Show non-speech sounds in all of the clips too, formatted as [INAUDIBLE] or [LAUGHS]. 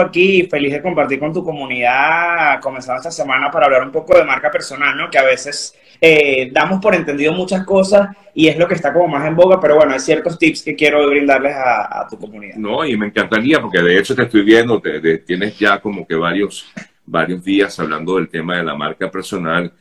aquí feliz de compartir con tu comunidad, comenzando esta semana para hablar un poco de marca personal, ¿no? Que a veces eh, damos por entendido muchas cosas y es lo que está como más en boga, pero bueno, hay ciertos tips que quiero brindarles a, tu comunidad. No, y me encantaría, porque de hecho te estoy viendo, tienes ya como que varios, varios días hablando del tema de la marca personal,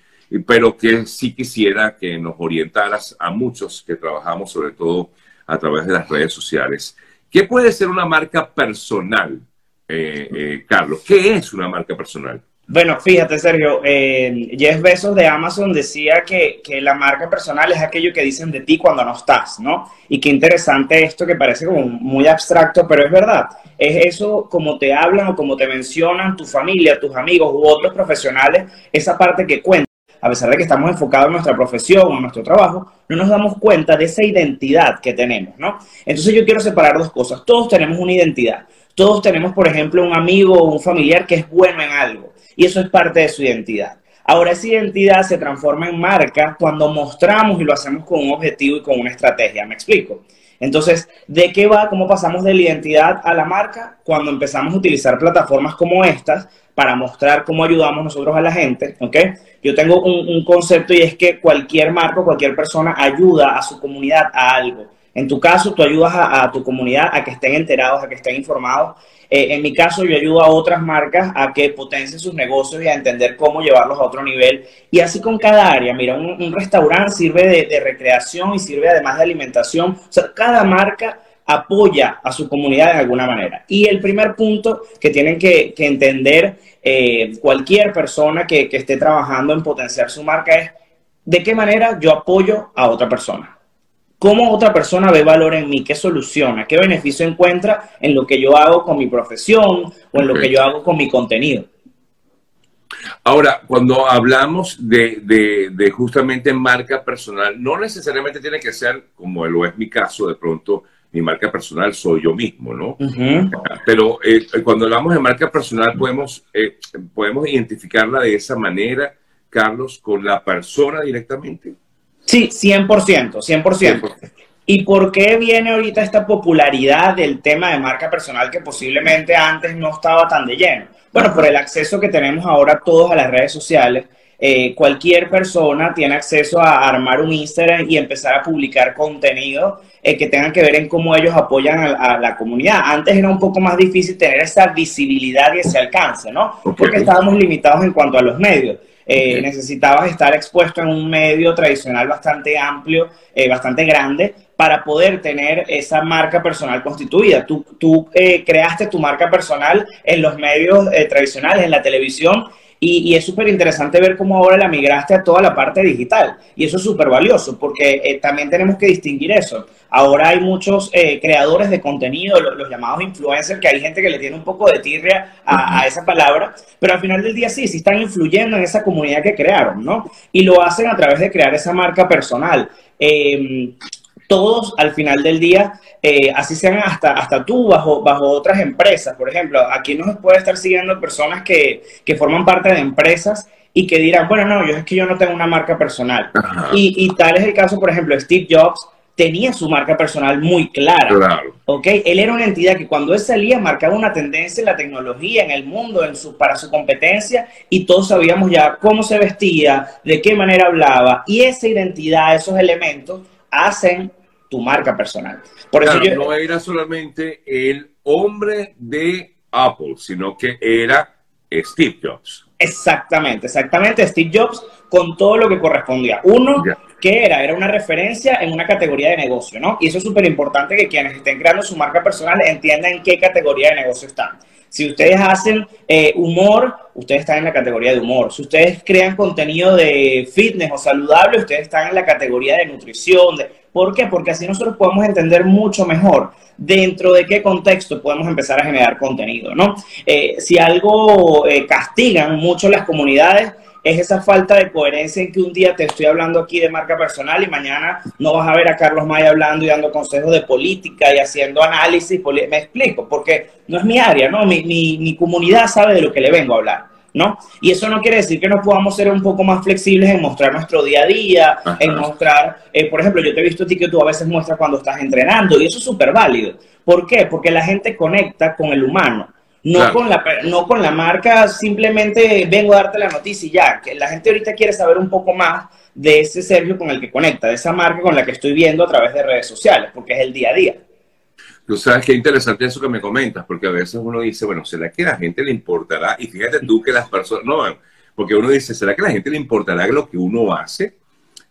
pero que sí quisiera que nos orientaras a muchos que trabajamos sobre todo a través de las redes sociales. ¿Qué puede ser una marca personal, eh, eh, Carlos? ¿Qué es una marca personal? Bueno, fíjate, Sergio, eh, Jeff Bezos de Amazon decía que, la marca personal es aquello que dicen de ti cuando no estás, ¿no? Y qué interesante esto que parece como muy abstracto, pero es verdad. Es eso como te hablan o como te mencionan tu familia, tus amigos u otros profesionales, esa parte que cuenta. A pesar de que estamos enfocados en nuestra profesión o en nuestro trabajo, no nos damos cuenta de esa identidad que tenemos, ¿no? Entonces yo quiero separar dos cosas. Todos tenemos una identidad. Todos tenemos, por ejemplo, un amigo o un familiar que es bueno en algo y eso es parte de su identidad. Ahora esa identidad se transforma en marca cuando mostramos y lo hacemos con un objetivo y con una estrategia. ¿Me explico? Entonces, ¿de qué va? ¿Cómo pasamos de la identidad a la marca? Cuando empezamos a utilizar plataformas como estas para mostrar cómo ayudamos nosotros a la gente, ¿ok? Yo tengo un, un concepto y es que cualquier marca, cualquier persona ayuda a su comunidad a algo. En tu caso, tú ayudas a, tu comunidad a que estén enterados, a que estén informados. Eh, en mi caso, yo ayudo a otras marcas a que potencien sus negocios y a entender cómo llevarlos a otro nivel. Y así con cada área. Mira, un, restaurante sirve de, recreación y sirve además de alimentación. O sea, cada marca apoya a su comunidad de alguna manera. Y el primer punto que tienen que, entender eh, cualquier persona que, que esté trabajando en potenciar su marca es de qué manera yo apoyo a otra persona. ¿Cómo otra persona ve valor en mí? ¿Qué soluciona? ¿Qué beneficio encuentra en lo que yo hago con mi profesión o en lo que yo hago con mi contenido? Ahora, cuando hablamos de, justamente marca personal, no necesariamente tiene que ser, como lo es mi caso, de pronto mi marca personal soy yo mismo, ¿no? Pero eh, cuando hablamos de marca personal podemos, eh, podemos identificarla de esa manera, Carlos, con la persona directamente. Sí, 100%, 100%. ¿Y por qué viene ahorita esta popularidad del tema de marca personal que posiblemente antes no estaba tan de lleno? Bueno, por el acceso que tenemos ahora todos a las redes sociales. Eh, cualquier persona tiene acceso a armar un Instagram y empezar a publicar contenido eh, que tenga que ver en cómo ellos apoyan a, la comunidad. Antes era un poco más difícil tener esa visibilidad y ese alcance, ¿no? Porque estábamos limitados en cuanto a los medios. Eh, necesitabas estar expuesto en un medio tradicional bastante amplio, eh, bastante grande, para poder tener esa marca personal constituida. Tú, tú eh, creaste tu marca personal en los medios tradicionales, en la televisión, y, es súper interesante ver cómo ahora la migraste a toda la parte digital. Y eso es súper valioso, porque eh, también tenemos que distinguir eso. Ahora hay muchos eh, creadores de contenido, los, llamados influencers, que hay gente que le tiene un poco de tirria a, esa palabra, pero al final del día sí, sí están influyendo en esa comunidad que crearon, ¿no? Y lo hacen a través de crear esa marca personal. Eh, todos al final del día, eh, así sean hasta, hasta tú bajo, bajo otras empresas. Por ejemplo, aquí nos puede estar siguiendo personas que, forman parte de empresas y que dirán, bueno, no, yo es que yo no tengo una marca personal. Y, tal es el caso, por ejemplo, Steve Jobs tenía su marca personal muy clara. Claro. Él era una entidad que cuando él salía marcaba una tendencia en la tecnología, en el mundo, en su, para su competencia, y todos sabíamos ya cómo se vestía, de qué manera hablaba, y esa identidad, esos elementos hacen tu marca personal. Por eso no era solamente el hombre de Apple, sino que era Steve Jobs. Exactamente, exactamente. Steve Jobs con todo lo que correspondía. Uno, que era? Era una referencia en una categoría de negocio, ¿no? Y eso es súper importante que quienes estén creando su marca personal entiendan en qué categoría de negocio están. Si ustedes hacen eh, humor, ustedes están en la categoría de humor. Si ustedes crean contenido de fitness o saludable, ustedes están en la categoría de nutrición. ¿Por qué? Porque así nosotros podemos entender mucho mejor dentro de qué contexto podemos empezar a generar contenido, ¿no? Eh, si algo eh, castigan mucho las comunidades, es esa falta de coherencia en que un día te estoy hablando aquí de marca personal y mañana no vas a ver a Carlos Maya hablando y dando consejos de política y haciendo análisis. Me explico, porque no es mi área, ¿no? Mi, mi, comunidad sabe de lo que le vengo a hablar. ¿No? Y eso no quiere decir que no podamos ser un poco más flexibles en mostrar nuestro día a día, en mostrar, eh, por ejemplo, yo te he visto a ti que tú a veces muestras cuando estás entrenando y eso es súper válido. ¿Por qué? Porque la gente conecta con el humano no, con la, no con la marca, simplemente vengo a darte la noticia y ya, que la gente ahorita quiere saber un poco más de ese Sergio con el que conecta, de esa marca con la que estoy viendo a través de redes sociales, porque es el día a día. Tú sabes qué interesante eso que me comentas, porque a veces uno dice, bueno, ¿será que a la gente le importará? Y fíjate tú que las personas, no, porque uno dice, ¿será que a la gente le importará lo que uno hace?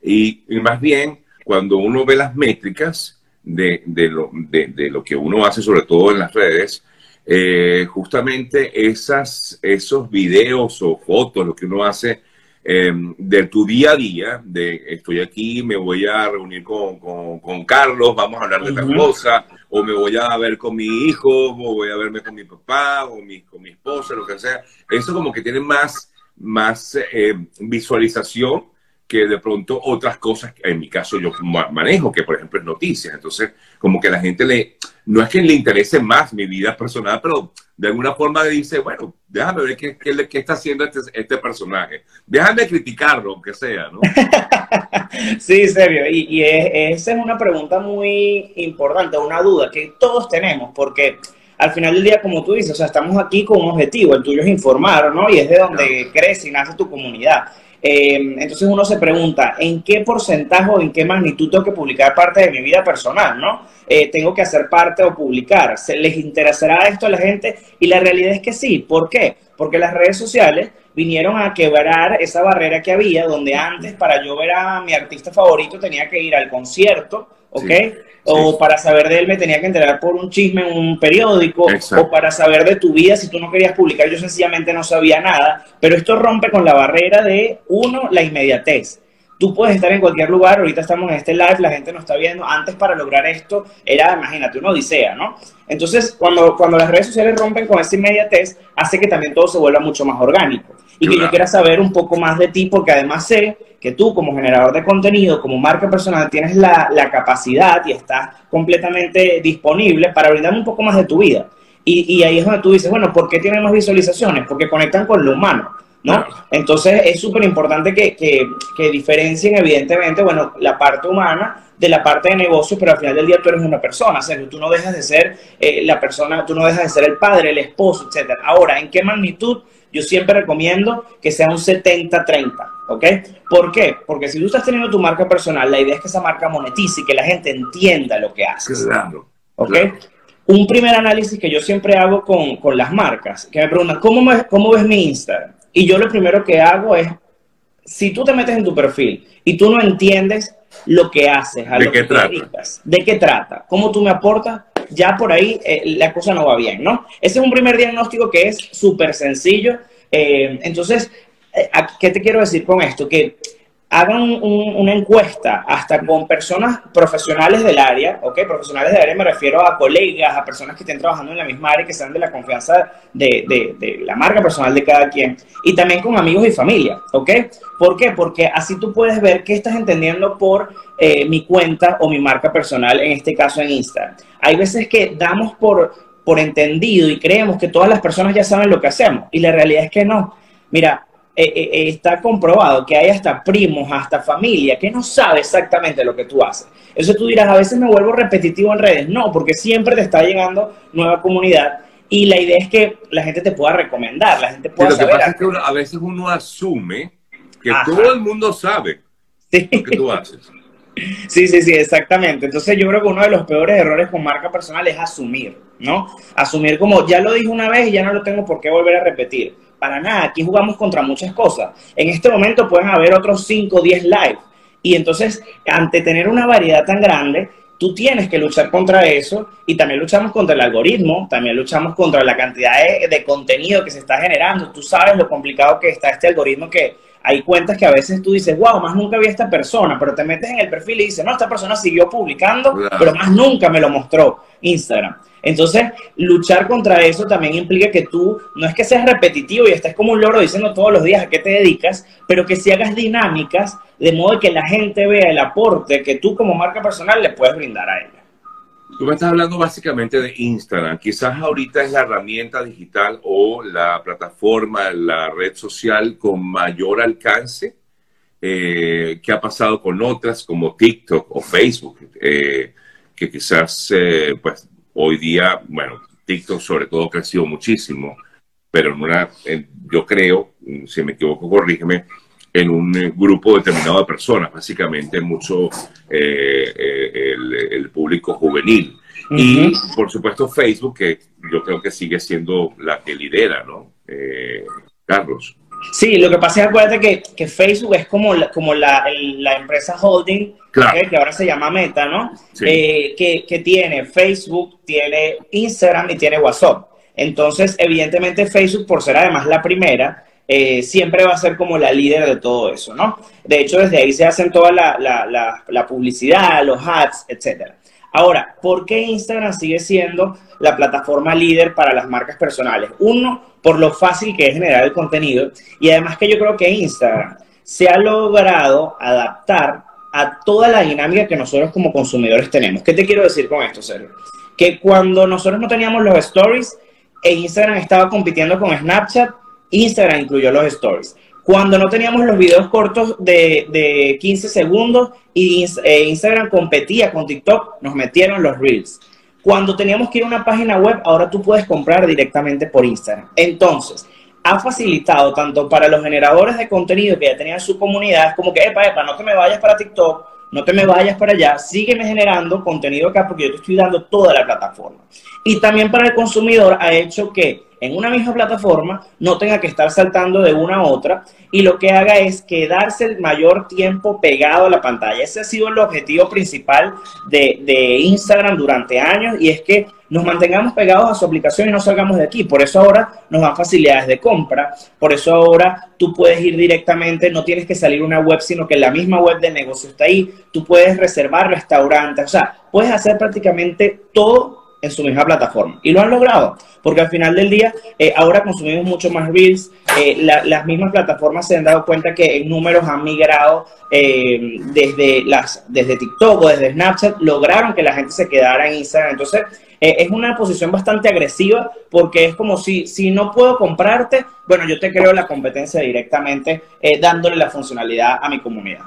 Y, más bien, cuando uno ve las métricas de, lo, de, lo, que uno hace, sobre todo en las redes, eh, justamente esas, esos videos o fotos, lo que uno hace eh, de tu día a día, de estoy aquí, me voy a reunir con, con, Carlos, vamos a hablar de tal cosa, o me voy a ver con mi hijo, o voy a verme con mi papá, o mi, con mi esposa, lo que sea. Eso como que tiene más más eh, visualización que de pronto otras cosas en mi caso yo manejo, que por ejemplo es noticias. Entonces, como que la gente le, no es que le interese más mi vida personal, pero de alguna forma dice, bueno, déjame ver qué, qué, está haciendo este, este, personaje. Déjame criticarlo, aunque sea, ¿no? [LAUGHS] sí, serio. Y, y esa es una pregunta muy importante, una duda que todos tenemos, porque al final del día, como tú dices, o sea, estamos aquí con un objetivo, el tuyo es informar, ¿no? Y es de donde crece y nace tu comunidad. Eh, entonces uno se pregunta, ¿en qué porcentaje o en qué magnitud tengo que publicar parte de mi vida personal, ¿no? Eh, tengo que hacer parte o publicar. ¿Se ¿Les interesará esto a la gente? Y la realidad es que sí. ¿Por qué? Porque las redes sociales vinieron a quebrar esa barrera que había, donde antes para yo ver a mi artista favorito tenía que ir al concierto, ¿ok? o para saber de él me tenía que enterar por un chisme en un periódico, o para saber de tu vida si tú no querías publicar, yo sencillamente no sabía nada, pero esto rompe con la barrera de, uno, la inmediatez. Tú puedes estar en cualquier lugar, ahorita estamos en este live, la gente nos está viendo, antes para lograr esto era, imagínate, una odisea, ¿no? Entonces, cuando, cuando las redes sociales rompen con esa inmediatez, hace que también todo se vuelva mucho más orgánico. Y que yo quiera saber un poco más de ti, porque además sé que tú como generador de contenido, como marca personal, tienes la, capacidad y estás completamente disponible para brindarme un poco más de tu vida. Y, ahí es donde tú dices, bueno, ¿por qué tienen más visualizaciones? Porque conectan con lo humano, ¿no? Entonces es súper importante que, que, diferencien evidentemente, bueno, la parte humana de la parte de negocio, pero al final del día tú eres una persona, o sea, tú no dejas de ser eh, la persona, tú no dejas de ser el padre, el esposo, etcétera. Ahora, ¿en qué magnitud? Yo siempre recomiendo que sea un 70-30, ¿ok? ¿Por qué? Porque si tú estás teniendo tu marca personal, la idea es que esa marca monetice y que la gente entienda lo que haces. Claro. ¿Ok? Un primer análisis que yo siempre hago con, con las marcas, que me preguntan, ¿cómo, ¿cómo ves mi Instagram? Y yo lo primero que hago es, si tú te metes en tu perfil y tú no entiendes lo que haces, a ¿De lo qué que trata? de qué trata, cómo tú me aportas, ya por ahí eh, la cosa no va bien, ¿no? Ese es un primer diagnóstico que es súper sencillo. Eh, entonces, eh, ¿qué te quiero decir con esto? Que hagan una encuesta hasta con personas profesionales del área, ¿ok? Profesionales del área me refiero a colegas, a personas que estén trabajando en la misma área y que sean de la confianza de, de, la marca personal de cada quien. Y también con amigos y familia, ¿ok? ¿Por qué? Porque así tú puedes ver qué estás entendiendo por eh, mi cuenta o mi marca personal, en este caso en Instagram. Hay veces que damos por, por entendido y creemos que todas las personas ya saben lo que hacemos y la realidad es que no. Mira, eh, eh, eh, está comprobado que hay hasta primos, hasta familia, que no sabe exactamente lo que tú haces. Eso tú dirás, a veces me vuelvo repetitivo en redes. No, porque siempre te está llegando nueva comunidad y la idea es que la gente te pueda recomendar, la gente pueda lo que pasa es que a veces uno asume que todo el mundo sabe lo que tú haces. [LAUGHS] Sí, sí, sí, exactamente. Entonces yo creo que uno de los peores errores con marca personal es asumir, ¿no? Asumir como ya lo dije una vez y ya no lo tengo por qué volver a repetir para nada, aquí jugamos contra muchas cosas. En este momento pueden haber otros 5 o 10 live. Y entonces, ante tener una variedad tan grande, tú tienes que luchar contra eso y también luchamos contra el algoritmo, también luchamos contra la cantidad de, contenido que se está generando. Tú sabes lo complicado que está este algoritmo que hay cuentas que a veces tú dices, wow, más nunca vi a esta persona, pero te metes en el perfil y dices, no, esta persona siguió publicando, pero más nunca me lo mostró Instagram. Entonces, luchar contra eso también implica que tú no es que seas repetitivo y estés como un loro diciendo todos los días a qué te dedicas, pero que si hagas dinámicas de modo que la gente vea el aporte que tú como marca personal le puedes brindar a ella. Tú me estás hablando básicamente de Instagram. Quizás ahorita es la herramienta digital o la plataforma, la red social con mayor alcance eh, que ha pasado con otras como TikTok o Facebook, eh, que quizás eh, pues hoy día, bueno, TikTok sobre todo ha crecido muchísimo, pero en una, yo creo, si me equivoco, corrígeme, en un eh, grupo determinado de personas, básicamente mucho eh, eh, el, público juvenil. Y por supuesto Facebook, que yo creo que sigue siendo la que lidera, ¿no? Carlos. Sí, lo que pasa es acuérdate que, que Facebook es como la, como la, la empresa holding, que ahora se llama Meta, ¿no? que, que tiene Facebook, tiene Instagram y tiene WhatsApp. Entonces, evidentemente Facebook, por ser además la primera, eh, siempre va a ser como la líder de todo eso, ¿no? De hecho, desde ahí se hacen toda la, publicidad, los ads, etcétera. Ahora, ¿por qué Instagram sigue siendo la plataforma líder para las marcas personales? Uno, por lo fácil que es generar el contenido y además que yo creo que Instagram se ha logrado adaptar a toda la dinámica que nosotros como consumidores tenemos. ¿Qué te quiero decir con esto, Sergio? Que cuando nosotros no teníamos los stories, e Instagram estaba compitiendo con Snapchat, Instagram incluyó los stories. Cuando no teníamos los videos cortos de, 15 segundos y eh, Instagram competía con TikTok, nos metieron los reels. Cuando teníamos que ir a una página web, ahora tú puedes comprar directamente por Instagram. Entonces, ha facilitado tanto para los generadores de contenido que ya tenían su comunidad, como que, epa, epa, no te me vayas para TikTok, no te me vayas para allá, sígueme generando contenido acá porque yo te estoy dando toda la plataforma. Y también para el consumidor ha hecho que en una misma plataforma no tenga que estar saltando de una a otra y lo que haga es quedarse el mayor tiempo pegado a la pantalla. Ese ha sido el objetivo principal de, Instagram durante años y es que nos mantengamos pegados a su aplicación y no salgamos de aquí. Por eso ahora nos dan facilidades de compra, por eso ahora tú puedes ir directamente, no tienes que salir una web, sino que la misma web de negocio está ahí, tú puedes reservar restaurantes, o sea, puedes hacer prácticamente todo en su misma plataforma. Y lo han logrado, porque al final del día eh, ahora consumimos mucho más Reels, eh, las mismas plataformas se han dado cuenta que en números han migrado eh, desde, las, desde TikTok o desde Snapchat, lograron que la gente se quedara en Instagram. Entonces, es una posición bastante agresiva porque es como si, si no puedo comprarte, bueno, yo te creo la competencia directamente dándole la funcionalidad a mi comunidad.